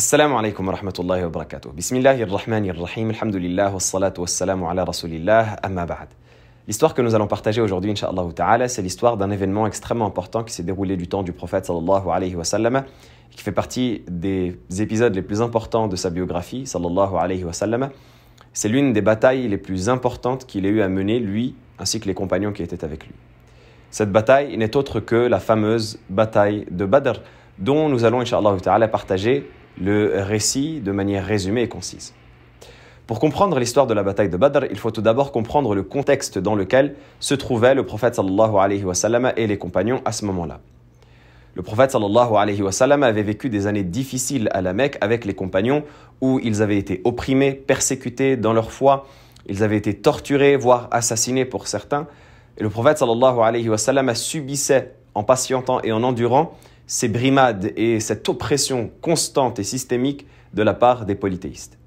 Assalamu alaikum wa rahmatullahi wa barakatuh. Bismillahir rahmanir rahim. Alhamdulillah wa salatu wa salamu ala rasulillah. Amma ba'd. L'histoire que nous allons partager aujourd'hui, inshallah ta'ala, c'est l'histoire d'un événement extrêmement important qui s'est déroulé du temps du prophète sallallahu alayhi wa sallam, qui fait partie des épisodes les plus importants de sa biographie, sallallahu alayhi wa sallam. C'est l'une des batailles les plus importantes qu'il ait eu à mener, lui, ainsi que les compagnons qui étaient avec lui. Cette bataille n'est autre que la fameuse bataille de Badr, dont nous allons, inshallah ta'ala, partager le récit de manière résumée et concise. Pour comprendre l'histoire de la bataille de Badr, il faut tout d'abord comprendre le contexte dans lequel se trouvait le prophète et les compagnons à ce moment-là. Le prophète avait vécu des années difficiles à la Mecque avec les compagnons où ils avaient été opprimés, persécutés dans leur foi, ils avaient été torturés, voire assassinés pour certains. Et le prophète subissait en patientant et en endurant ces brimades et cette oppression constante et systémique de la part des polythéistes.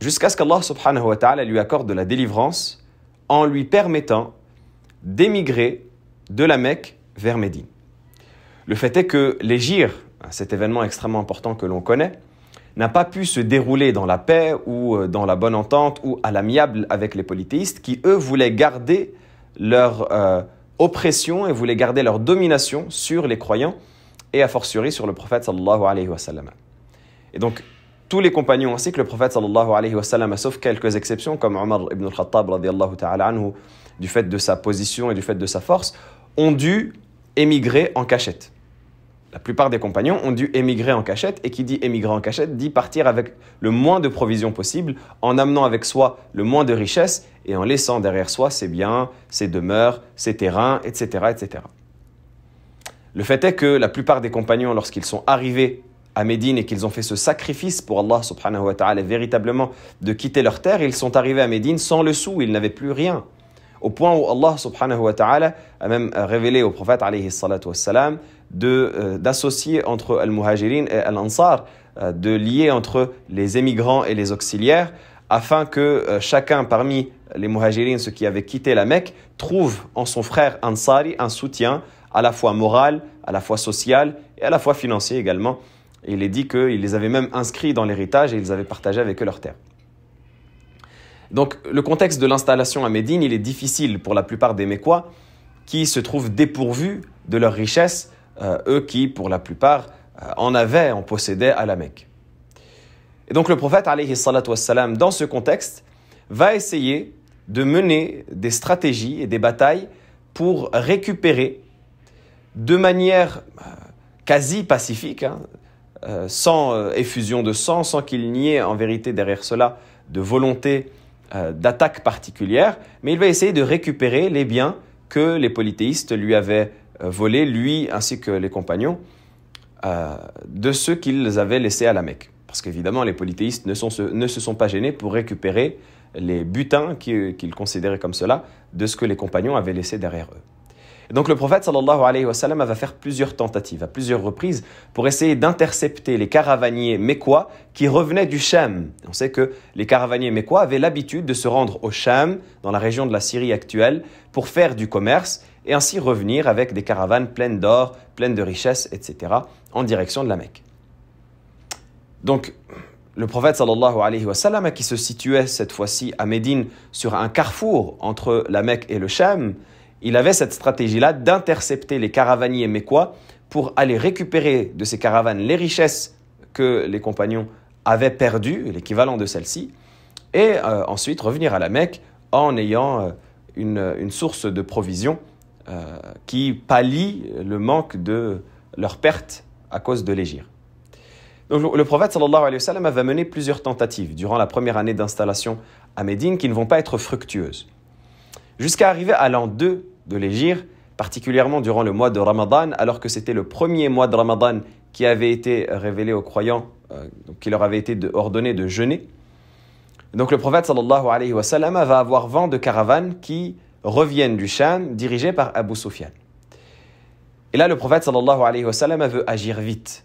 Jusqu'à ce qu'Allah subhanahu wa ta'ala lui accorde de la délivrance en lui permettant d'émigrer de la Mecque vers Médine. Le fait est que l'Égir, cet événement extrêmement important que l'on connaît, n'a pas pu se dérouler dans la paix ou euh, dans la bonne entente ou à l'amiable avec les polythéistes qui, eux, voulaient garder leur euh, oppression et voulaient garder leur domination sur les croyants et a fortiori sur le prophète sallallahu. Et donc, tous les compagnons ainsi que le prophète sallallahu sauf quelques exceptions comme Omar ibn al-Khattab radiallahu ta'ala anhu, du fait de sa position et du fait de sa force, ont dû émigrer en cachette. La plupart des compagnons ont dû émigrer en cachette, et qui dit émigrer en cachette dit partir avec le moins de provisions possible, en amenant avec soi le moins de richesses et en laissant derrière soi ses biens, ses demeures, ses terrains, etc. etc. Le fait est que la plupart des compagnons, lorsqu'ils sont arrivés à Médine et qu'ils ont fait ce sacrifice pour Allah subhanahu wa ta'ala, véritablement de quitter leur terre, ils sont arrivés à Médine sans le sou, ils n'avaient plus rien. Au point où Allah subhanahu wa ta'ala a même révélé au prophète alayhi salatu wassalam euh, d'associer entre al-muhajirin et al-ansar, euh, de lier entre les émigrants et les auxiliaires, afin que euh, chacun parmi les muhajirin, ceux qui avaient quitté la Mecque, trouve en son frère Ansari un soutien à la fois moral, à la fois social et à la fois financier également. Il est dit qu'ils les avaient même inscrits dans l'héritage et ils avaient partagé avec eux leurs terres. Donc le contexte de l'installation à Médine, il est difficile pour la plupart des Mécois qui se trouvent dépourvus de leurs richesses, euh, eux qui, pour la plupart, euh, en avaient, en possédaient à la Mecque. Et donc le prophète, wassalam, dans ce contexte, va essayer de mener des stratégies et des batailles pour récupérer de manière euh, quasi pacifique, hein, euh, sans euh, effusion de sang, sans qu'il n'y ait en vérité derrière cela de volonté d'attaque particulière, mais il va essayer de récupérer les biens que les polythéistes lui avaient volés, lui ainsi que les compagnons, de ceux qu'ils avaient laissés à la Mecque. Parce qu'évidemment, les polythéistes ne, ne, se sont pas gênés pour récupérer les butins qu'ils considéraient comme cela de ce que les compagnons avaient laissé derrière eux donc le prophète sallallahu alayhi wa sallam va faire plusieurs tentatives, à plusieurs reprises, pour essayer d'intercepter les caravaniers mécois qui revenaient du Sham. On sait que les caravaniers mécois avaient l'habitude de se rendre au Sham, dans la région de la Syrie actuelle, pour faire du commerce et ainsi revenir avec des caravanes pleines d'or, pleines de richesses, etc., en direction de la Mecque. Donc, le prophète sallallahu alayhi wa sallam, qui se situait cette fois-ci à Médine sur un carrefour entre la Mecque et le Sham, il avait cette stratégie-là d'intercepter les caravaniers mécois pour aller récupérer de ces caravanes les richesses que les compagnons avaient perdues, l'équivalent de celles-ci, et euh, ensuite revenir à la Mecque en ayant euh, une, source de provisions euh, qui pallie le manque de leur perte à cause de l'égir. Donc le prophète sallallahu alayhi va mener plusieurs tentatives durant la première année d'installation à Médine qui ne vont pas être fructueuses. Jusqu'à arriver à l'an 2 de l'Égir, particulièrement durant le mois de Ramadan, alors que c'était le premier mois de Ramadan qui avait été révélé aux croyants, euh, qui leur avait été ordonné de jeûner. Donc le prophète sallallahu va avoir vent de caravanes qui reviennent du Sham dirigées par Abu Sufyan. Et là, le prophète sallallahu veut agir vite.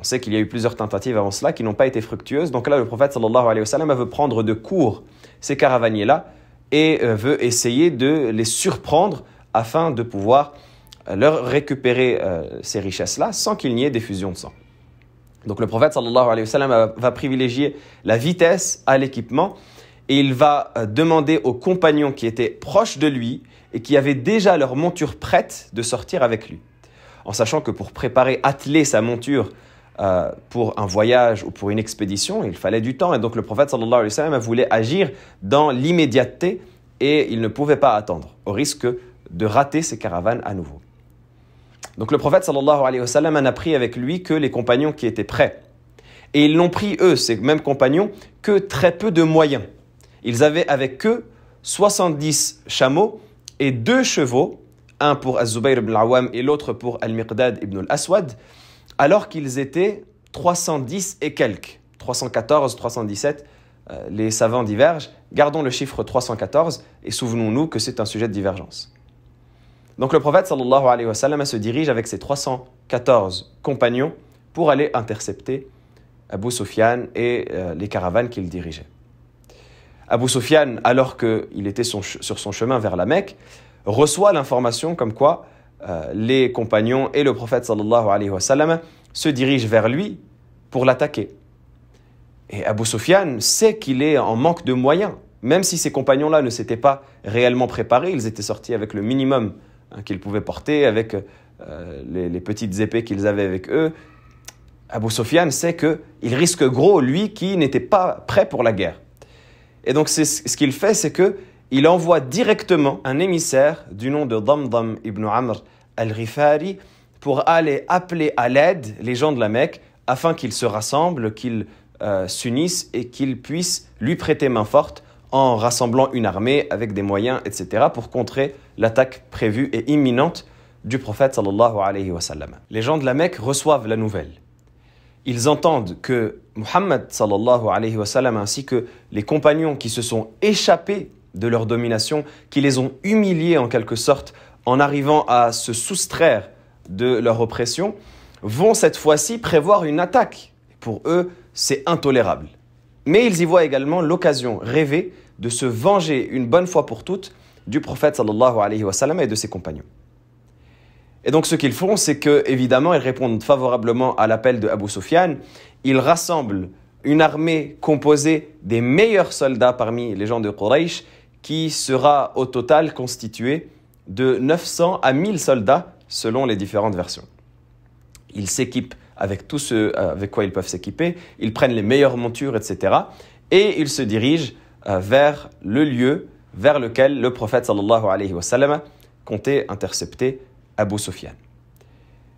On sait qu'il y a eu plusieurs tentatives avant cela qui n'ont pas été fructueuses. Donc là, le prophète sallallahu alayhi wa sallam veut prendre de court ces caravaniers-là et euh, veut essayer de les surprendre afin de pouvoir euh, leur récupérer euh, ces richesses-là sans qu'il n'y ait d'effusion de sang. Donc le prophète sallallahu alayhi wa sallam va privilégier la vitesse à l'équipement et il va demander aux compagnons qui étaient proches de lui et qui avaient déjà leur monture prête de sortir avec lui. En sachant que pour préparer, atteler sa monture euh, pour un voyage ou pour une expédition, il fallait du temps. Et donc le prophète sallallahu alayhi wa sallam voulait agir dans l'immédiateté et il ne pouvait pas attendre, au risque de rater ses caravanes à nouveau. Donc le prophète sallallahu alayhi wa sallam n'a pris avec lui que les compagnons qui étaient prêts. Et ils n'ont pris, eux, ces mêmes compagnons, que très peu de moyens. Ils avaient avec eux 70 chameaux et deux chevaux, un pour Az-Zubayr ibn al-Awwam et l'autre pour Al-Miqdad ibn al-Aswad, alors qu'ils étaient 310 et quelques, 314, 317, euh, les savants divergent. Gardons le chiffre 314 et souvenons-nous que c'est un sujet de divergence. Donc le prophète sallallahu alayhi wa sallam se dirige avec ses 314 compagnons pour aller intercepter Abu Sufyan et euh, les caravanes qu'il dirigeait. Abu Sufyan, alors qu'il était sur son chemin vers la Mecque, reçoit l'information comme quoi euh, les compagnons et le prophète sallallahu alayhi wa sallam se dirigent vers lui pour l'attaquer. Et Abu Sufyan sait qu'il est en manque de moyens. Même si ces compagnons-là ne s'étaient pas réellement préparés, ils étaient sortis avec le minimum hein, qu'ils pouvaient porter, avec euh, les, les, petites épées qu'ils avaient avec eux. Abu Sufyan sait qu'il risque gros, lui qui n'était pas prêt pour la guerre. Et donc ce qu'il fait, c'est que il envoie directement un émissaire du nom de Damdam ibn Amr al-Rifari pour aller appeler à l'aide les gens de la Mecque afin qu'ils se rassemblent, qu'ils euh, s'unissent et qu'ils puissent lui prêter main forte en rassemblant une armée avec des moyens, etc., pour contrer l'attaque prévue et imminente du prophète sallallahu alayhi wa sallam. Les gens de la Mecque reçoivent la nouvelle ils entendent que Muhammad sallallahu alayhi wa ainsi que les compagnons qui se sont échappés de leur domination, qui les ont humiliés en quelque sorte en arrivant à se soustraire de leur oppression, vont cette fois-ci prévoir une attaque. Pour eux, c'est intolérable. Mais ils y voient également l'occasion rêvée de se venger une bonne fois pour toutes du prophète sallallahu et de ses compagnons. Et donc ce qu'ils font, c'est que évidemment, ils répondent favorablement à l'appel de Abu Sufyan. Ils rassemblent une armée composée des meilleurs soldats parmi les gens de Quraysh, qui sera au total constituée de 900 à 1000 soldats selon les différentes versions. Ils s'équipent avec tout ce euh, avec quoi ils peuvent s'équiper, ils prennent les meilleures montures, etc. Et ils se dirigent euh, vers le lieu vers lequel le prophète comptait intercepter Abu Sufyan.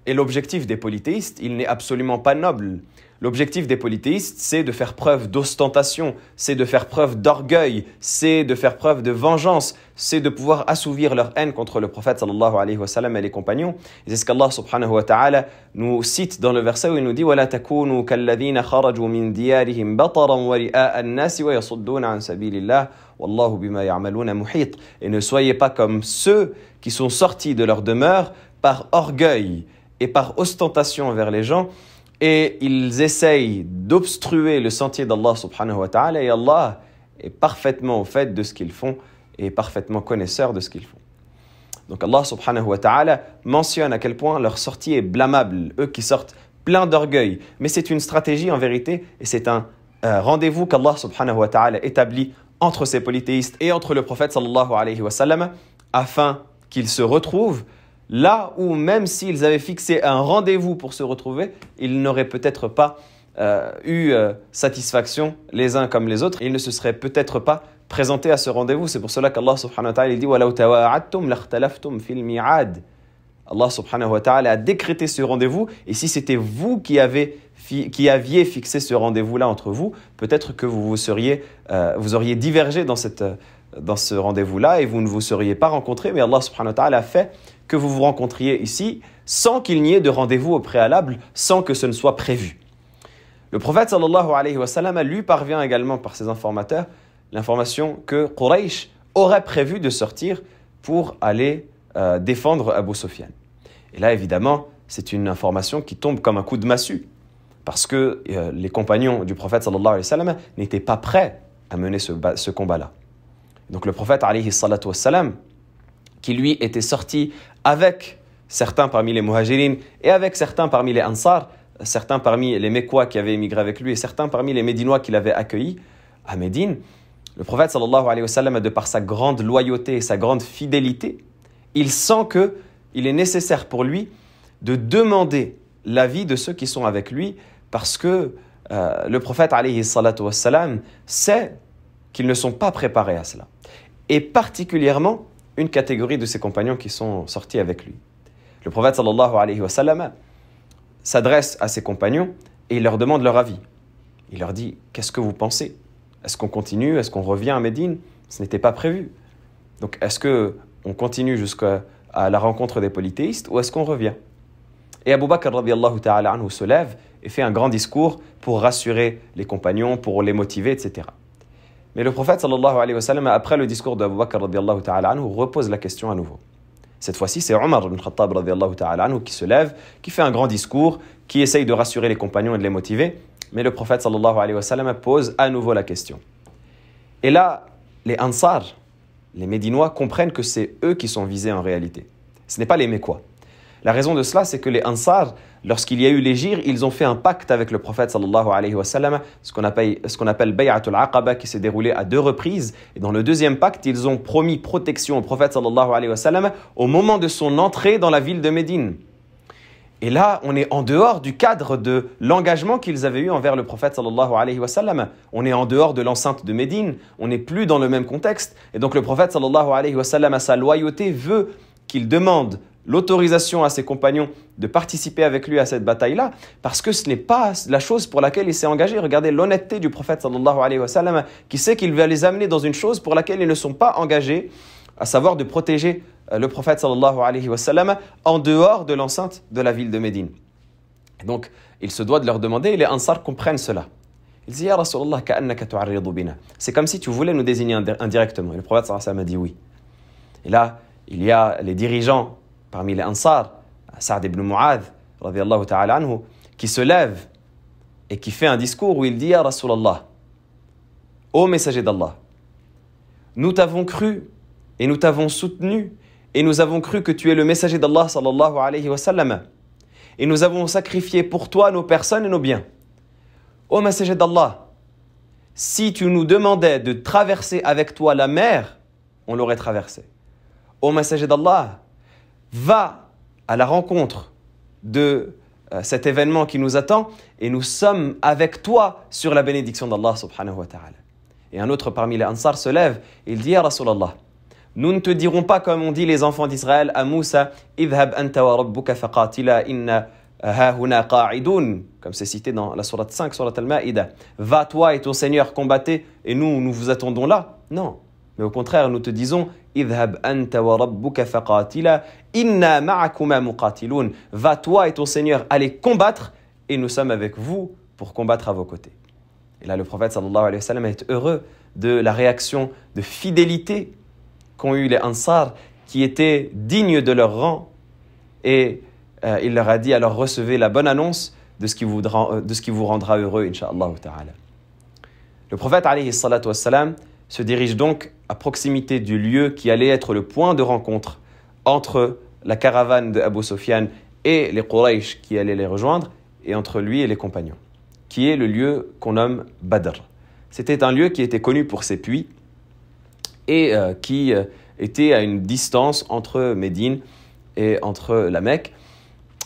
Et l'objectif des polythéistes, il n'est absolument pas noble. L'objectif des polythéistes, c'est de faire preuve d'ostentation, c'est de faire preuve d'orgueil, c'est de faire preuve de vengeance, c'est de pouvoir assouvir leur haine contre le prophète sallallahu alayhi wa sallam et les compagnons. Et c'est ce qu'Allah subhanahu wa ta'ala nous cite dans le verset où il nous dit وَلَا تَكُونُوا كَالَّذِينَ خَرَجُوا مِنْ دِيَارِهِمْ بَطَرًا وَرِئَاءَ النَّاسِ وَيَصُدُّونَ عَنْ سَبِيلِ اللَّهِ وَاللَّهُ بِمَا يَعْمَلُونَ مُحِيطٌ Et ne soyez pas comme ceux qui sont sortis de leur demeure par orgueil et par ostentation vers les gens et ils essayent d'obstruer le sentier d'Allah subhanahu wa ta'ala et Allah est parfaitement au fait de ce qu'ils font et parfaitement connaisseur de ce qu'ils font. Donc Allah subhanahu wa ta'ala mentionne à quel point leur sortie est blâmable, eux qui sortent plein d'orgueil. Mais c'est une stratégie en vérité et c'est un euh, rendez-vous qu'Allah subhanahu wa ta'ala établit entre ces polythéistes et entre le prophète sallallahu alayhi afin qu'ils se retrouvent là où même s'ils avaient fixé un rendez-vous pour se retrouver, ils n'auraient peut-être pas euh, eu euh, satisfaction les uns comme les autres. Ils ne se seraient peut-être pas présentés à ce rendez-vous. C'est pour cela qu'Allah subhanahu wa ta'ala dit Allah subhanahu wa ta'ala a décrété ce rendez-vous et si c'était vous qui, avez, qui aviez fixé ce rendez-vous-là entre vous, peut-être que vous, vous, seriez, euh, vous auriez divergé dans, cette, dans ce rendez-vous-là et vous ne vous seriez pas rencontrés, mais Allah subhanahu wa ta'ala a fait que vous vous rencontriez ici sans qu'il n'y ait de rendez-vous au préalable, sans que ce ne soit prévu. Le prophète sallallahu lui parvient également par ses informateurs l'information que Quraysh aurait prévu de sortir pour aller euh, défendre Abu Sufyan. Et là, évidemment, c'est une information qui tombe comme un coup de massue, parce que euh, les compagnons du prophète sallallahu n'étaient pas prêts à mener ce, combat-là. Donc le prophète alayhi salatu wa qui lui était sorti avec certains parmi les muhajirines et avec certains parmi les ansar, certains parmi les Mécois qui avaient émigré avec lui et certains parmi les Médinois qui l'avaient accueilli à Médine, le prophète sallallahu alayhi wa de par sa grande loyauté et sa grande fidélité, il sent que il est nécessaire pour lui de demander l'avis de ceux qui sont avec lui parce que euh, le prophète sait qu'ils ne sont pas préparés à cela. Et particulièrement une catégorie de ses compagnons qui sont sortis avec lui. Le prophète sallallahu alayhi wa sallam s'adresse à ses compagnons et il leur demande leur avis. Il leur dit Qu'est-ce que vous pensez? Est-ce qu'on continue? Est-ce qu'on revient à Médine? Ce n'était pas prévu. Donc est-ce qu'on continue jusqu'à la rencontre des polythéistes ou est-ce qu'on revient? Et Abu Bakr ta'ala anhu se lève et fait un grand discours pour rassurer les compagnons, pour les motiver, etc. Mais le prophète sallallahu alayhi wa sallam, après le discours d'Abu Bakr ta'ala anhu, repose la question à nouveau. Cette fois-ci, c'est Omar ibn Khattab ta'ala qui se lève, qui fait un grand discours, qui essaye de rassurer les compagnons et de les motiver. Mais le prophète sallallahu alayhi wa sallam pose à nouveau la question. Et là, les Ansar, les Médinois, comprennent que c'est eux qui sont visés en réalité. Ce n'est pas les Mécois. La raison de cela, c'est que les Ansar, lorsqu'il y a eu les ils ont fait un pacte avec le prophète sallallahu alayhi wa sallam, ce qu'on appelle, ce qu'on appelle Bay'atul Aqaba, qui s'est déroulé à deux reprises. Et dans le deuxième pacte, ils ont promis protection au prophète sallallahu alayhi wa sallam au moment de son entrée dans la ville de Médine. Et là, on est en dehors du cadre de l'engagement qu'ils avaient eu envers le prophète sallallahu alayhi wa sallam. On est en dehors de l'enceinte de Médine. On n'est plus dans le même contexte. Et donc le prophète sallallahu alayhi wa sallam, à sa loyauté, veut qu'il demande l'autorisation à ses compagnons de participer avec lui à cette bataille-là, parce que ce n'est pas la chose pour laquelle il s'est engagé. Regardez l'honnêteté du prophète sallallahu qui sait qu'il va les amener dans une chose pour laquelle ils ne sont pas engagés, à savoir de protéger euh, le prophète sallallahu en dehors de l'enceinte de la ville de Médine. donc, il se doit de leur demander, et les Ansar comprennent cela. Ils disent, Ya Rasulallah, C'est comme si tu voulais nous désigner indirectement. Et le prophète sallallahu alayhi a dit oui. Et là, il y a les dirigeants parmi les Ansar, Saad ibn Mu'adh, ta'ala anhu, qui se lève et qui fait un discours où il dit à Rasulallah, Ô messager d'Allah, nous t'avons cru et nous t'avons soutenu et nous avons cru que tu es le messager d'Allah sallallahu alayhi wa sallam et nous avons sacrifié pour toi nos personnes et nos biens. Ô messager d'Allah, si tu nous demandais de traverser avec toi la mer, on l'aurait traversée. Ô messager d'Allah, va à la rencontre de euh, cet événement qui nous attend et nous sommes avec toi sur la bénédiction d'Allah subhanahu wa ta'ala. Et un autre parmi les Ansar se lève et il dit à Rasulallah, nous ne te dirons pas comme on dit les enfants d'Israël à Moussa, comme c'est cité dans la sourate 5, sourate al-Ma'ida. Va toi et ton Seigneur combattez et nous, nous vous attendons là. Non. Mais au contraire, nous te disons, idhab anta wa rabbuka faqatila inna ma'akuma. Va toi et ton Seigneur aller combattre et nous sommes avec vous pour combattre à vos côtés. Et là, le prophète sallallahu alayhi wa sallam est heureux de la réaction de fidélité qu'ont eu les Ansar qui étaient dignes de leur rang et euh, il leur a dit alors recevez la bonne annonce de ce qui vous, euh, rendra heureux, inshallah. Le prophète alayhi salatu se dirige donc à proximité du lieu qui allait être le point de rencontre entre la caravane de Abu Sufyan et les Quraysh qui allaient les rejoindre, et entre lui et les compagnons, qui est le lieu qu'on nomme Badr. C'était un lieu qui était connu pour ses puits et euh, qui euh, était à une distance entre Médine et entre la Mecque.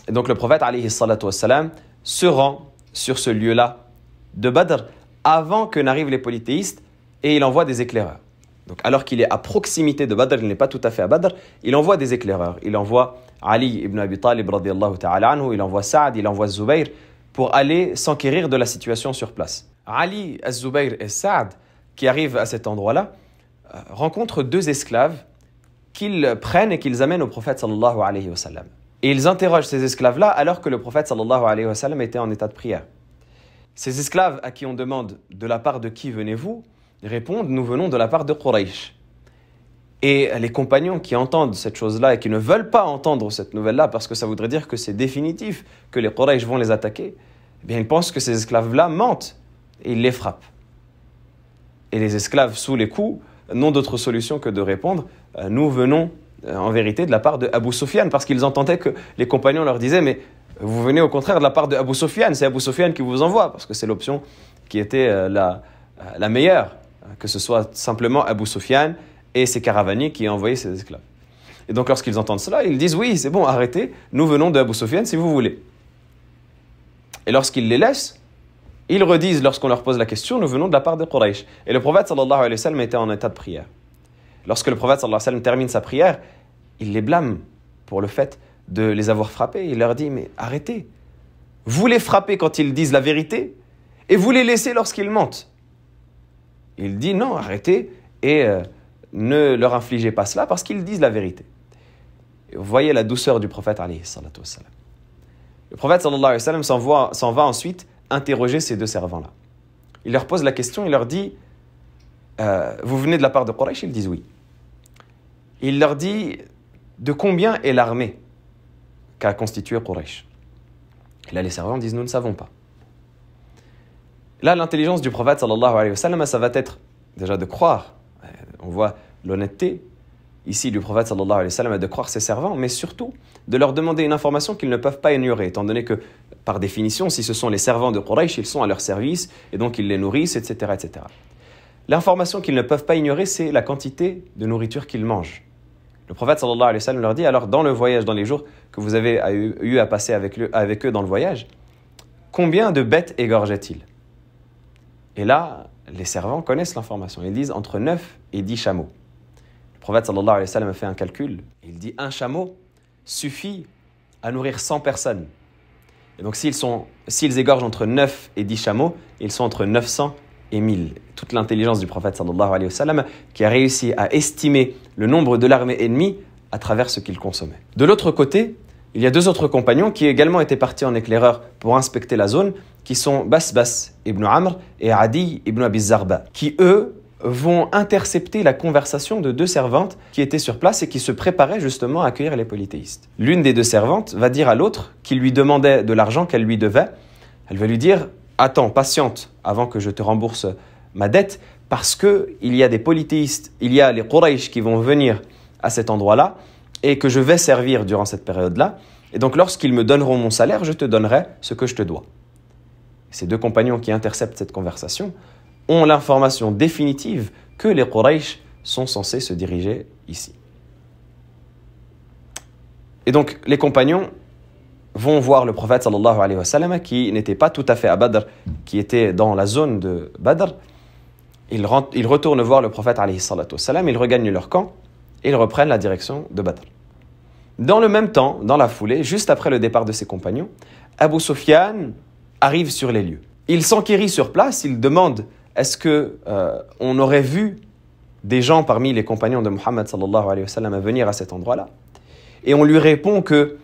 Et donc le prophète wassalam, se rend sur ce lieu-là de Badr avant que n'arrivent les polythéistes et il envoie des éclaireurs. Donc, alors qu'il est à proximité de Badr, il n'est pas tout à fait à Badr, il envoie des éclaireurs. Il envoie Ali ibn Abi Talib, ta'ala anhu, il envoie Saad, il envoie Zubayr pour aller s'enquérir de la situation sur place. Ali, Zubayr et Saad, qui arrivent à cet endroit-là, euh, rencontrent deux esclaves qu'ils prennent et qu'ils amènent au prophète sallallahu. Et ils interrogent ces esclaves-là alors que le prophète sallallahu alayhi sallam était en état de prière. Ces esclaves à qui on demande de la part de qui venez-vous répondent Nous venons de la part de Quraysh. Et les compagnons qui entendent cette chose-là et qui ne veulent pas entendre cette nouvelle-là parce que ça voudrait dire que c'est définitif, que les Quraysh vont les attaquer, eh bien ils pensent que ces esclaves-là mentent et ils les frappent. Et les esclaves, sous les coups, n'ont d'autre solution que de répondre euh, Nous venons euh, en vérité de la part de Abu Sufyan parce qu'ils entendaient que les compagnons leur disaient Mais vous venez au contraire de la part de Abu Sufyan, c'est Abu Sufyan qui vous envoie, parce que c'est l'option qui était euh, la, la meilleure, que ce soit simplement Abu Sufyan et ses caravaniers qui ont envoyé ses esclaves. Et donc lorsqu'ils entendent cela, ils disent oui, c'est bon, arrêtez, nous venons de Abu Sufyan si vous voulez. Et lorsqu'ils les laissent, ils redisent lorsqu'on leur pose la question, nous venons de la part de Quraysh. Et le prophète sallallahu alayhi wa sallam était en état de prière. Lorsque le prophète sallallahu alayhi wa sallam termine sa prière, il les blâme pour le fait de les avoir frappés. Il leur dit, mais arrêtez. Vous les frappez quand ils disent la vérité et vous les laissez lorsqu'ils mentent. Il dit, non, arrêtez et euh, ne leur infligez pas cela parce qu'ils disent la vérité. vous voyez la douceur du prophète. Le prophète s'en va ensuite interroger ces deux servants-là. Il leur pose la question, il leur dit euh, Vous venez de la part de Quraysh? Ils disent oui. Il leur dit De combien est l'armée qu'a constituée Quraysh? Et là, les servants disent Nous ne savons pas. Là, l'intelligence du prophète, sallallahu alayhi wa sallam, ça va être déjà de croire. Euh, on voit l'honnêteté ici du prophète sallallahu alayhi wa sallam de croire ses servants, mais surtout de leur demander une information qu'ils ne peuvent pas ignorer, étant donné que, par définition, si ce sont les servants de Quraysh, ils sont à leur service, et donc ils les nourrissent, etc. etc. L'information qu'ils ne peuvent pas ignorer, c'est la quantité de nourriture qu'ils mangent. Le prophète sallallahu alayhi wa sallam leur dit, alors dans le voyage, dans les jours que vous avez eu à passer avec, avec eux dans le voyage, combien de bêtes égorgeaient-ils? Et là, les servants connaissent l'information. Ils disent entre 9 et 10 chameaux. Le prophète sallallahu alayhi wa sallam fait un calcul. Il dit un chameau suffit à nourrir 100 personnes. Et donc s'ils, sont, s'ils égorgent entre 9 et 10 chameaux, ils sont entre 900 et 1000. Toute l'intelligence du prophète sallallahu alayhi wa sallam qui a réussi à estimer le nombre de l'armée ennemie à travers ce qu'il consommait. De l'autre côté, il y a deux autres compagnons qui également étaient partis en éclaireur pour inspecter la zone, qui sont Basbas ibn Amr et Adi ibn Abi Zarba, qui eux vont intercepter la conversation de deux servantes qui étaient sur place et qui se préparaient justement à accueillir les polythéistes. L'une des deux servantes va dire à l'autre, qui lui demandait de l'argent qu'elle lui devait, elle va lui dire Attends, patiente, avant que je te rembourse ma dette, parce que il y a des polythéistes, il y a les Quraysh qui vont venir à cet endroit-là et que je vais servir durant cette période-là. Et donc, lorsqu'ils me donneront mon salaire, je te donnerai ce que je te dois. Ces deux compagnons qui interceptent cette conversation ont l'information définitive que les Quraysh sont censés se diriger ici. Et donc, les compagnons vont voir le prophète qui n'était pas tout à fait à Badr, qui était dans la zone de Badr. Ils, retournent voir le prophète alayhi wa sallam, ils regagnent leur camp et ils reprennent la direction de Badr. Dans le même temps, dans la foulée, juste après le départ de ses compagnons, Abu Sufyan arrive sur les lieux. Il s'enquérit sur place, il demande est-ce que euh, on aurait vu des gens parmi les compagnons de Muhammad sallallahu alayhi wa sallam venir à cet endroit-là? Et on lui répond que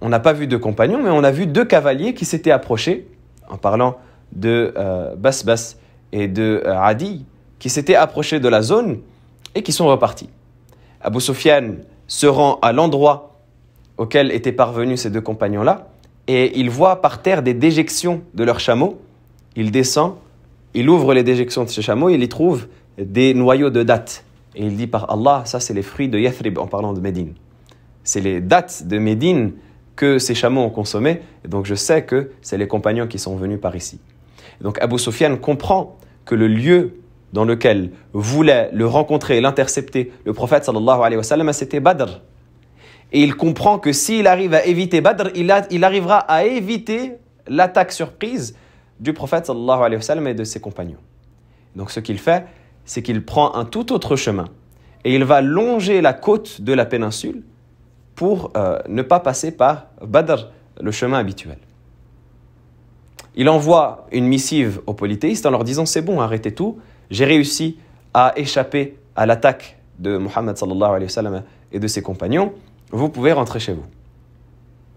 on n'a pas vu de compagnons, mais on a vu deux cavaliers qui s'étaient approchés, en parlant de euh, Basbas et de euh, Adi, qui s'étaient approchés de la zone et qui sont repartis. Abu Sufyan se rend à l'endroit auquel étaient parvenus ces deux compagnons-là, et il voit par terre des déjections de leurs chameaux. Il descend il ouvre les déjections de ce chameau et il y trouve des noyaux de dattes. Et il dit par Allah, ça c'est les fruits de Yathrib en parlant de Médine. C'est les dattes de Médine que ces chameaux ont consommées. Et donc je sais que c'est les compagnons qui sont venus par ici. donc Abu Sufyan comprend que le lieu dans lequel voulait le rencontrer, l'intercepter, le prophète sallallahu alayhi wa sallam, c'était Badr. Et il comprend que s'il arrive à éviter Badr, il, arrivera à éviter l'attaque surprise du prophète sallallahu alayhi wa sallam et de ses compagnons. Donc ce qu'il fait, c'est qu'il prend un tout autre chemin et il va longer la côte de la péninsule pour euh, ne pas passer par Badr, le chemin habituel. Il envoie une missive aux polythéistes en leur disant c'est bon, arrêtez tout, j'ai réussi à échapper à l'attaque de sallam et de ses compagnons, vous pouvez rentrer chez vous.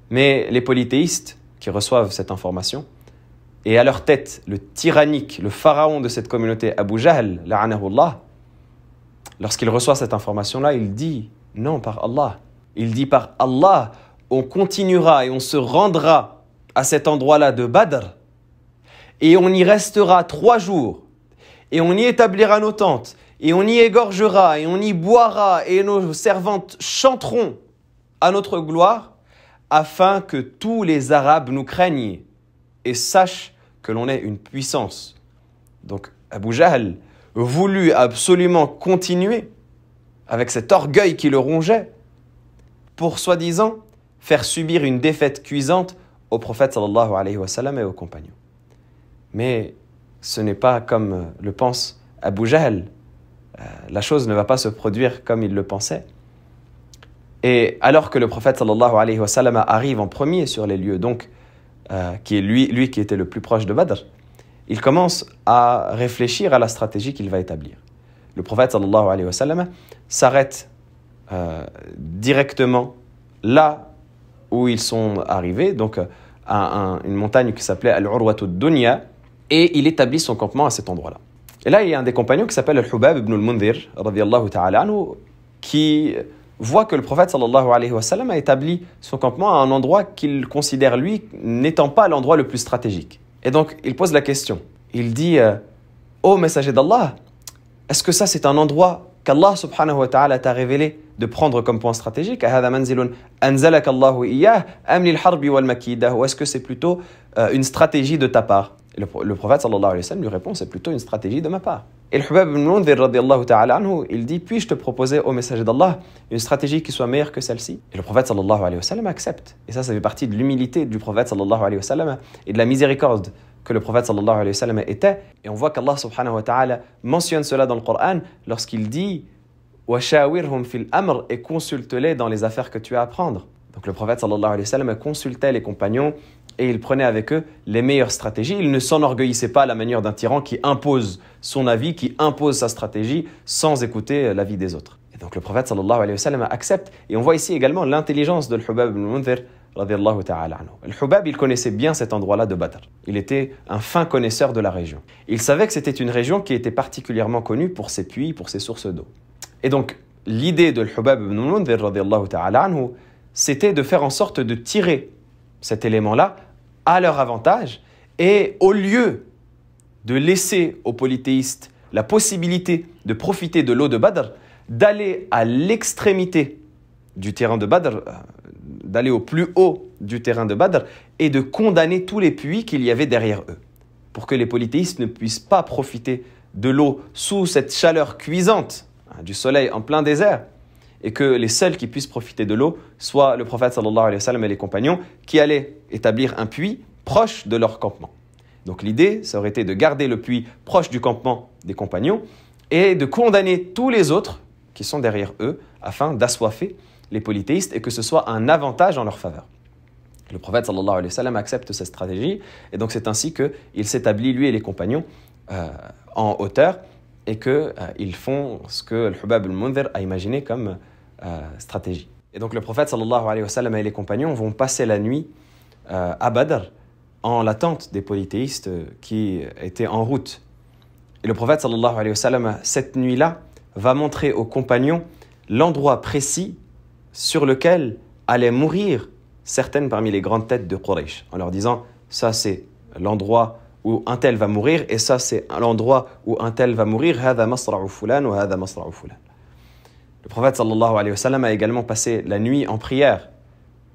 Mais les polythéistes qui reçoivent cette information et à leur tête le tyrannique, le pharaon de cette communauté, Abu Jahl, la'anahullah, lorsqu'il reçoit cette information-là, il dit non par Allah. Il dit par Allah, on continuera et on se rendra à cet endroit-là de Badr et on y restera trois jours et on y établira nos tentes et on y égorgera et on y boira et nos servantes chanteront à notre gloire afin que tous les Arabes nous craignent et sachent que l'on est une puissance. Donc Abu Jahl voulut absolument continuer avec cet orgueil qui le rongeait pour soi-disant faire subir une défaite cuisante au prophète et aux compagnons. Mais ce n'est pas comme le pense Abu Jahl. Euh, la chose ne va pas se produire comme il le pensait. Et alors que le prophète sallallahu arrive en premier sur les lieux, donc euh, qui est lui, lui qui était le plus proche de Badr, il commence à réfléchir à la stratégie qu'il va établir. Le prophète s'arrête euh, directement là où ils sont arrivés, donc à une montagne qui s'appelait Al-Urwatu Dunya, et il établit son campement à cet endroit-là. Et là, il y a un des compagnons qui s'appelle Al-Hubab ibn al-Mundhir, qui voit que le prophète sallallahu a établi son campement à un endroit qu'il considère lui n'étant pas l'endroit le plus stratégique. Et donc, il pose la question. Il dit euh, Ô messager d'Allah, est-ce que ça c'est un endroit qu'Allah subhanahu wa ta'ala t'a révélé de prendre comme point stratégique? Ou est-ce que c'est plutôt euh, une stratégie de ta part? Le, le prophète sallallahu alayhi wa lui répond c'est plutôt une stratégie de ma part. Et le Hubab ibn Mundir il dit Puis-je te proposer au messager d'Allah une stratégie qui soit meilleure que celle-ci? Et le prophète sallallahu alayhi wa accepte. Et ça, ça fait partie de l'humilité du prophète sallallahu alayhi wa et de la miséricorde que le prophète sallallahu alayhi wa était. Et on voit qu'Allah subhanahu wa ta'ala mentionne cela dans le Coran lorsqu'il dit Washawirhum fil amr et consulte-les dans les affaires que tu as à prendre. Donc le prophète sallallahu alayhi wa consultait les compagnons et il prenait avec eux les meilleures stratégies. Il ne s'enorgueillissait pas à la manière d'un tyran qui impose son avis, qui impose sa stratégie sans écouter l'avis des autres. Et donc le prophète sallallahu alayhi wa sallam accepte. Et on voit ici également l'intelligence de Al-Hubab ibn Munzir ta'ala Al-Hubab, il connaissait bien cet endroit-là de Badr. Il était un fin connaisseur de la région. Il savait que c'était une région qui était particulièrement connue pour ses puits, pour ses sources d'eau. Et donc, l'idée de Al-Hubab ibn Munzir ta'ala c'était de faire en sorte de tirer cet élément-là à leur avantage et au lieu de laisser aux polythéistes la possibilité de profiter de l'eau de Badr, d'aller à l'extrémité du terrain de Badr, euh, d'aller au plus haut du terrain de Badr et de condamner tous les puits qu'il y avait derrière eux, pour que les polythéistes ne puissent pas profiter de l'eau sous cette chaleur cuisante hein, du soleil en plein désert, et que les seuls qui puissent profiter de l'eau soient le prophète sallallahu alayhi wa sallam et les compagnons qui allaient établir un puits proche de leur campement. Donc l'idée, ça aurait été de garder le puits proche du campement des compagnons et de condamner tous les autres qui sont derrière eux afin d'assoiffer les polythéistes et que ce soit un avantage en leur faveur. Le prophète sallallahu alayhi wa sallam accepte cette stratégie et donc c'est ainsi qu'il s'établit, lui et les compagnons, euh, en hauteur et qu'ils euh, font ce que le Hubab al-Mundhir a imaginé comme stratégie. Et donc le prophète sallallahu et les compagnons vont passer la nuit euh, à Badr en l'attente des polythéistes qui étaient en route. Et le prophète sallallahu alayhi wa sallam, cette nuit-là, va montrer aux compagnons l'endroit précis sur lequel allaient mourir certaines parmi les grandes têtes de Quraysh, en leur disant ça c'est l'endroit où un tel va mourir et ça c'est l'endroit où un tel va mourir, fulan ou fulan. Le prophète sallallahu alayhi wa sallam a également passé la nuit en prière.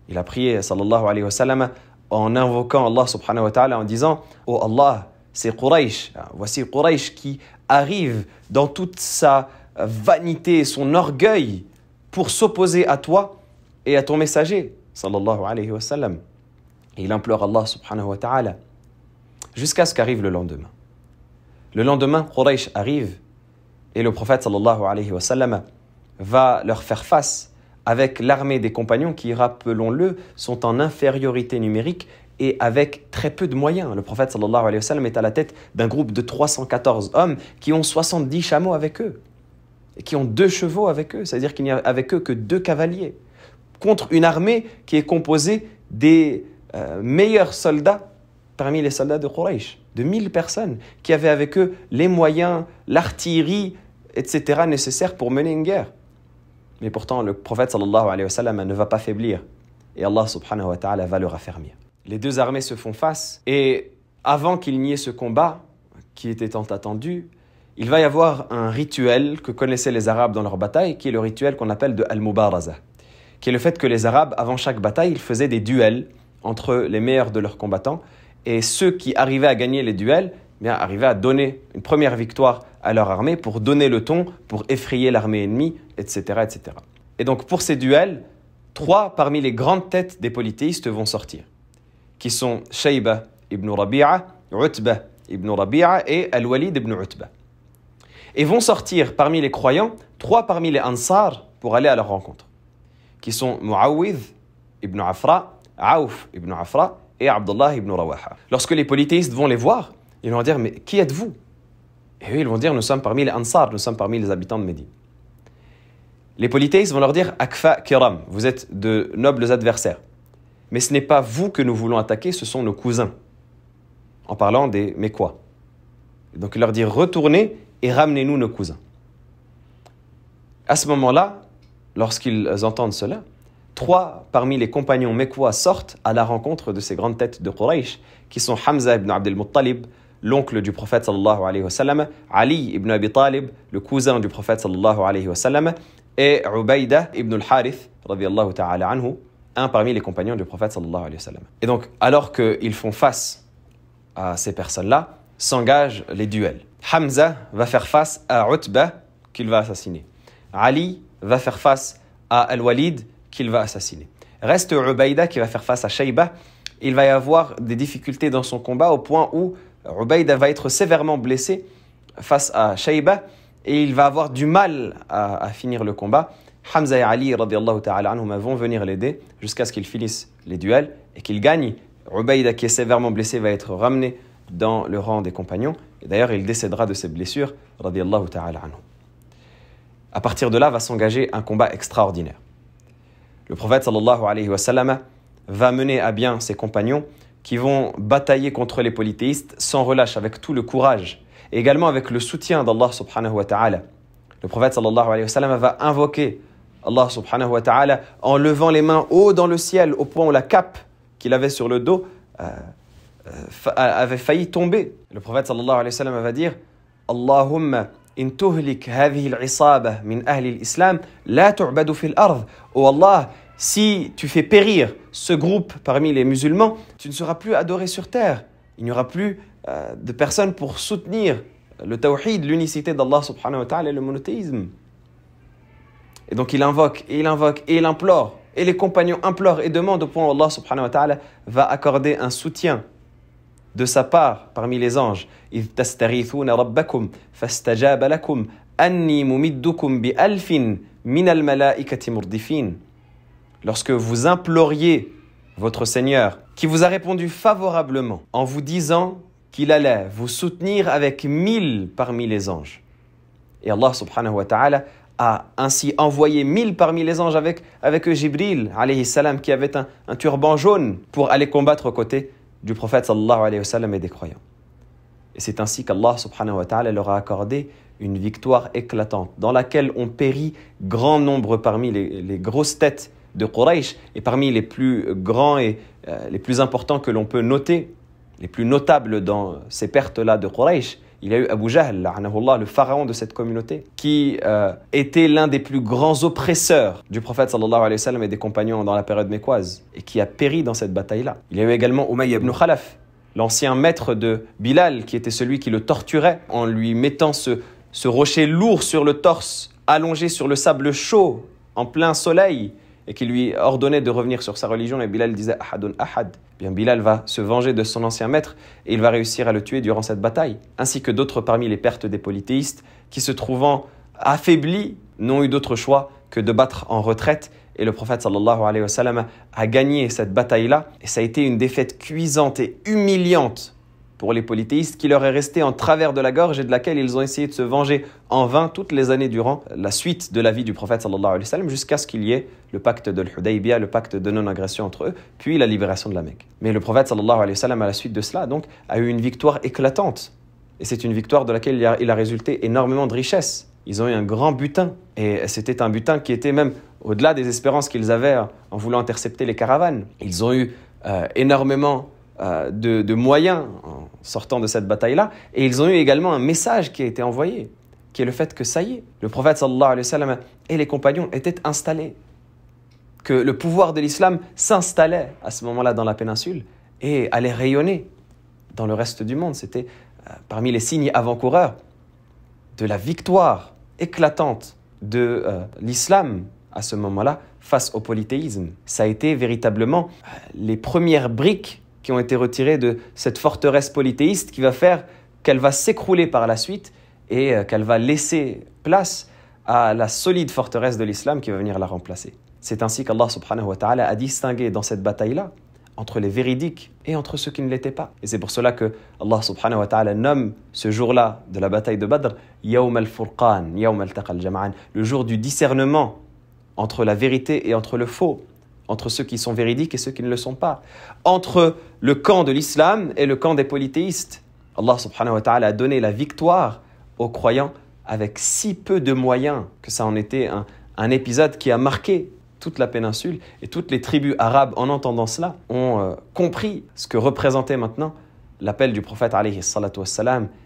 Il a prié sallallahu alayhi wa sallam en invoquant Allah subhanahu wa ta'ala en disant Oh Allah, c'est Quraysh. Voici Quraysh qui arrive dans toute sa vanité, son orgueil pour s'opposer à toi et à ton messager sallallahu alayhi wa sallam. Il implore Allah subhanahu wa ta'ala jusqu'à ce qu'arrive le lendemain. Le lendemain, Quraysh arrive et le prophète sallallahu alayhi wa sallam va leur faire face avec l'armée des compagnons qui, rappelons-le, sont en infériorité numérique et avec très peu de moyens. Le prophète sallallahu alayhi wa sallam est à la tête d'un groupe de 314 hommes qui ont 70 chameaux avec eux et qui ont deux chevaux avec eux, c'est-à-dire qu'il n'y a avec eux que deux cavaliers, contre une armée qui est composée des euh, meilleurs soldats parmi les soldats de Quraysh, de 1000 personnes qui avaient avec eux les moyens, l'artillerie, etc. nécessaires pour mener une guerre. Mais pourtant, le prophète ne va pas faiblir. Et Allah subhanahu wa ta'ala va le raffermir. Les deux armées se font face. Et avant qu'il n'y ait ce combat, qui était tant attendu, il va y avoir un rituel que connaissaient les Arabes dans leur bataille, qui est le rituel qu'on appelle de Al-Mubaraza. qui est le fait que les Arabes, avant chaque bataille, ils faisaient des duels entre les meilleurs de leurs combattants, et ceux qui arrivaient à gagner les duels, bien, arrivaient à donner une première victoire à leur armée pour donner le ton, pour effrayer l'armée ennemie, etc., etc. Et donc pour ces duels, trois parmi les grandes têtes des polythéistes vont sortir, qui sont Shayba ibn Rabi'a, Utba ibn Rabi'a et Al-Walid ibn Utba. Et vont sortir parmi les croyants trois parmi les Ansar pour aller à leur rencontre, qui sont Muawidh ibn Afra, Aouf ibn Afra et Abdullah ibn Rawaha. Lorsque les polythéistes vont les voir, ils vont dire Mais qui êtes-vous? Et eux, ils vont dire Nous sommes parmi les Ansar, nous sommes parmi les habitants de Médine. Les polythéistes vont leur dire Akfa Kiram, vous êtes de nobles adversaires. Mais ce n'est pas vous que nous voulons attaquer, ce sont nos cousins. En parlant des Mécois. Donc ils leur dire Retournez et ramenez-nous nos cousins. À ce moment-là, lorsqu'ils entendent cela, trois parmi les compagnons mécois sortent à la rencontre de ces grandes têtes de Quraysh, qui sont Hamza ibn Abdel Muttalib, l'oncle du prophète sallallahu alayhi wa sallam, Ali ibn Abi Talib, le cousin du prophète sallallahu alayhi wa sallam, et Ubaïda ibn al-Harith, ta'ala anhu, un parmi les compagnons du prophète sallallahu alayhi wa sallam. Et donc, alors qu'ils font face à ces personnes-là, s'engagent les duels. Hamza va faire face à Utba, qu'il va assassiner. Ali va faire face à Al-Walid, qu'il va assassiner. Reste Ubaïda qui va faire face à Shayba. Il va y avoir des difficultés dans son combat au point où Ubaïda va être sévèrement blessé face à Shayba et il va avoir du mal à, finir le combat. Hamza et Ali ta'ala vont venir l'aider jusqu'à ce qu'ils finissent les duels et qu'ils gagnent. Ubaïda qui est sévèrement blessé va être ramené dans le rang des compagnons. Et d'ailleurs, il décédera de ses blessures. ta'ala À partir de là va s'engager un combat extraordinaire. Le prophète sallallahu va mener à bien ses compagnons qui vont batailler contre les polythéistes sans relâche, avec tout le courage, et également avec le soutien d'Allah subhanahu wa ta'ala. Le prophète sallallahu alayhi wa sallam va invoquer Allah subhanahu wa ta'ala en levant les mains haut dans le ciel au point où la cape qu'il avait sur le dos euh, euh, avait failli tomber. Le prophète sallallahu alayhi wa sallam va dire Allahumma in tuhlik hadhihi al-isaba min ahli al-islam la tu'badu fil ard. Oh Allah, si tu fais périr ce groupe parmi les musulmans, tu ne seras plus adoré sur terre. Il n'y aura plus euh, de personnes pour soutenir le tawhid, l'unicité d'Allah subhanahu wa ta'ala et le monothéisme. Et donc il invoque, et il invoque, et il implore. Et les compagnons implorent et demandent au point où Allah subhanahu wa ta'ala va accorder un soutien de sa part parmi les anges. rabbakum fastajaba lakum anni mumiddukum bi alfin min al murdifin lorsque vous imploriez votre Seigneur, qui vous a répondu favorablement en vous disant qu'il allait vous soutenir avec mille parmi les anges. Et Allah subhanahu wa ta'ala a ainsi envoyé mille parmi les anges avec, avec Jibril alayhi salam, qui avait un, turban jaune pour aller combattre aux côtés du prophète sallallahu alayhi wa et des croyants. Et c'est ainsi qu'Allah subhanahu wa ta'ala leur a accordé une victoire éclatante dans laquelle ont péri grand nombre parmi les grosses têtes de Quraysh. Et parmi les plus grands et euh, les plus importants que l'on peut noter, les plus notables dans ces pertes-là de Quraysh, il y a eu Abu Jahl, le pharaon de cette communauté, qui euh, était l'un des plus grands oppresseurs du prophète alayhi wa et des compagnons dans la période mécoise, et qui a péri dans cette bataille-là. Il y a eu également Umayy ibn Khalaf, l'ancien maître de Bilal, qui était celui qui le torturait en lui mettant ce, ce rocher lourd sur le torse, allongé sur le sable chaud, en plein soleil, et qui lui ordonnait de revenir sur sa religion, et Bilal disait Ahadun Ahad. Bien Bilal va se venger de son ancien maître et il va réussir à le tuer durant cette bataille, ainsi que d'autres parmi les pertes des polythéistes qui, se trouvant affaiblis, n'ont eu d'autre choix que de battre en retraite. Et le prophète a gagné cette bataille-là, et ça a été une défaite cuisante et humiliante pour les polythéistes qui leur est resté en travers de la gorge et de laquelle ils ont essayé de se venger en vain toutes les années durant la suite de la vie du prophète sallallahu alayhi wa jusqu'à ce qu'il y ait le pacte de l'Hudaybiyah, le pacte de non-agression entre eux, puis la libération de la Mecque. Mais le prophète sallallahu alayhi wa à la suite de cela donc a eu une victoire éclatante et c'est une victoire de laquelle il a, il a résulté énormément de richesses. Ils ont eu un grand butin et c'était un butin qui était même au-delà des espérances qu'ils avaient en voulant intercepter les caravanes. Ils ont eu euh, énormément euh, de, moyens en sortant de cette bataille-là. Et ils ont eu également un message qui a été envoyé, qui est le fait que ça y est, le prophète et les compagnons étaient installés. que le pouvoir de l'islam s'installait à ce moment-là dans la péninsule et allait rayonner dans le reste du monde. C'était euh, parmi les signes avant-coureurs de la victoire éclatante de euh, l'islam à ce moment-là face au polythéisme. Ça a été véritablement les premières briques qui ont été retirées de cette forteresse polythéiste qui va faire qu'elle va s'écrouler par la suite et qu'elle va laisser place à la solide forteresse de l'islam qui va venir la remplacer. C'est ainsi qu'Allah subhanahu wa ta'ala a distingué dans cette bataille-là entre les véridiques et entre ceux qui ne l'étaient pas. Et c'est pour cela que Allah subhanahu wa ta'ala nomme ce jour-là de la bataille de Badr Yawm al-Furqan, Yawm al le jour du discernement entre la vérité et entre le faux, entre ceux qui sont véridiques et ceux qui ne le sont pas, entre le camp de l'islam et le camp des polythéistes. Allah subhanahu wa ta'ala a donné la victoire aux croyants avec si peu de moyens que ça en était un, épisode qui a marqué toute la péninsule et toutes les tribus arabes, en entendant cela, ont euh, compris ce que représentait maintenant l'appel du prophète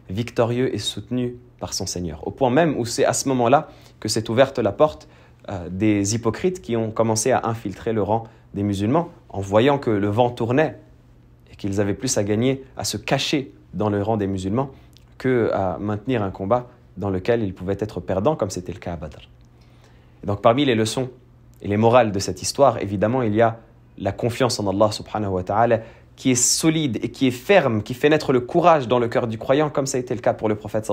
victorieux et soutenu par son Seigneur. Au point même où c'est à ce moment-là que s'est ouverte la porte euh, des hypocrites qui ont commencé à infiltrer le rang des musulmans en voyant que le vent tournait et qu'ils avaient plus à gagner à se cacher dans le rang des musulmans que à maintenir un combat dans lequel ils pouvaient être perdants comme c'était le cas à Badr. Et donc parmi les leçons et les morales de cette histoire, évidemment, il y a la confiance en Allah subhanahu wa ta'ala qui est solide et qui est ferme, qui fait naître le courage dans le cœur du croyant, comme ça a été le cas pour le prophète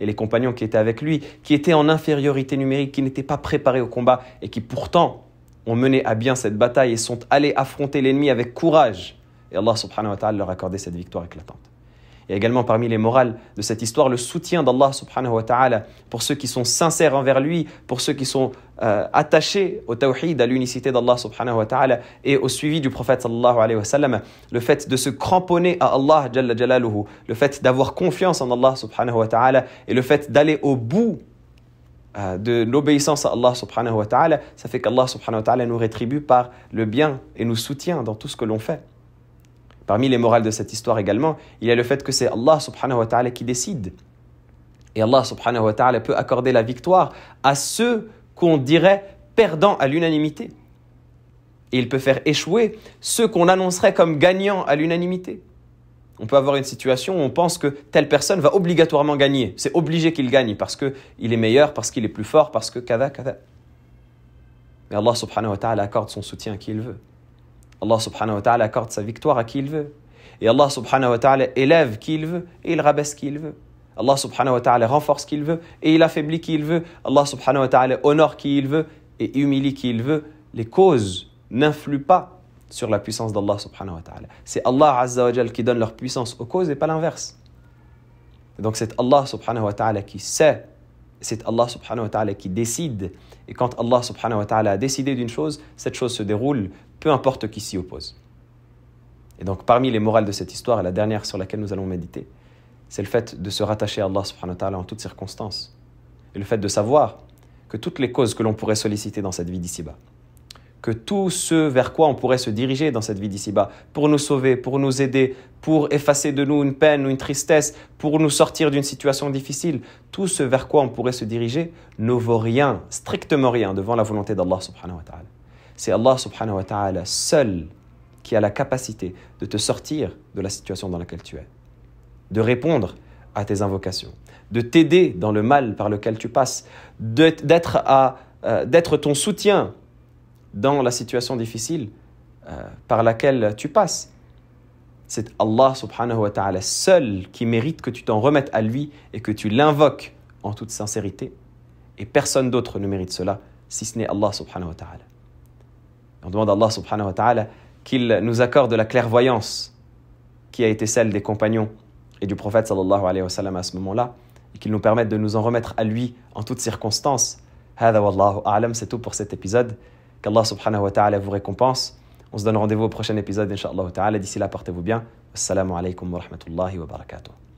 et les compagnons qui étaient avec lui, qui étaient en infériorité numérique, qui n'étaient pas préparés au combat et qui pourtant ont mené à bien cette bataille et sont allés affronter l'ennemi avec courage. Et Allah subhanahu leur a accordé cette victoire éclatante. A également parmi les morales de cette histoire le soutien d'Allah subhanahu wa ta'ala pour ceux qui sont sincères envers lui, pour ceux qui sont euh, attachés au tawhid, à l'unicité d'Allah subhanahu wa ta'ala et au suivi du prophète sallallahu alayhi wa. Le fait de se cramponner à Allah jalla jalaluhu, le fait d'avoir confiance en Allah subhanahu wa ta'ala et le fait d'aller au bout euh, de l'obéissance à Allah subhanahu wa ta'ala, ça fait qu'Allah subhanahu wa ta'ala nous rétribue par le bien et nous soutient dans tout ce que l'on fait. Parmi les morales de cette histoire également, il y a le fait que c'est Allah subhanahu wa ta'ala qui décide. Et Allah subhanahu wa ta'ala peut accorder la victoire à ceux qu'on dirait perdants à l'unanimité. Et il peut faire échouer ceux qu'on annoncerait comme gagnants à l'unanimité. On peut avoir une situation où on pense que telle personne va obligatoirement gagner. C'est obligé qu'il gagne parce qu'il est meilleur, parce qu'il est plus fort, parce que kada, kada. Mais Allah subhanahu wa ta'ala accorde son soutien à qui il veut. Allah subhanahu wa ta'ala accorde sa victoire à qui il veut. Et Allah subhanahu wa ta'ala élève qui il veut et il rabaisse qui il veut. Allah subhanahu wa ta'ala renforce qui il veut et il affaiblit qui il veut. Allah subhanahu wa ta'ala honore qui il veut et humilie qui il veut. Les causes n'influent pas sur la puissance d'Allah subhanahu wa ta'ala. C'est Allah azza wa qui donne leur puissance aux causes et pas l'inverse. Donc c'est Allah subhanahu wa ta'ala qui sait, c'est Allah subhanahu wa ta'ala qui décide. Et quand Allah subhanahu wa ta'ala a décidé d'une chose, cette chose se déroule peu importe qui s'y oppose. Et donc parmi les morales de cette histoire, la dernière sur laquelle nous allons méditer, c'est le fait de se rattacher à Allah subhanahu wa ta'ala en toutes circonstances. Et le fait de savoir que toutes les causes que l'on pourrait solliciter dans cette vie d'ici-bas, que tout ce vers quoi on pourrait se diriger dans cette vie d'ici-bas, pour nous sauver, pour nous aider, pour effacer de nous une peine ou une tristesse, pour nous sortir d'une situation difficile, tout ce vers quoi on pourrait se diriger ne vaut rien, strictement rien, devant la volonté d'Allah subhanahu wa ta'ala. C'est Allah subhanahu wa ta'ala seul qui a la capacité de te sortir de la situation dans laquelle tu es, de répondre à tes invocations, de t'aider dans le mal par lequel tu passes, d'être euh, ton soutien dans la situation difficile euh, par laquelle tu passes. C'est Allah subhanahu wa ta'ala seul qui mérite que tu t'en remettes à lui et que tu l'invoques en toute sincérité. Et personne d'autre ne mérite cela si ce n'est Allah subhanahu wa ta'ala. On demande à Allah subhanahu wa ta'ala qu'il nous accorde la clairvoyance qui a été celle des compagnons et du prophète sallallahu alayhi wa à ce moment-là et qu'il nous permette de nous en remettre à lui en toutes circonstances. C'est tout pour cet épisode. Qu'Allah subhanahu wa ta'ala vous récompense. On se donne rendez-vous au prochain épisode, inshallah ta'ala. D'ici là, portez-vous bien. Assalamu alaikum wa rahmatullahi wa barakatuh.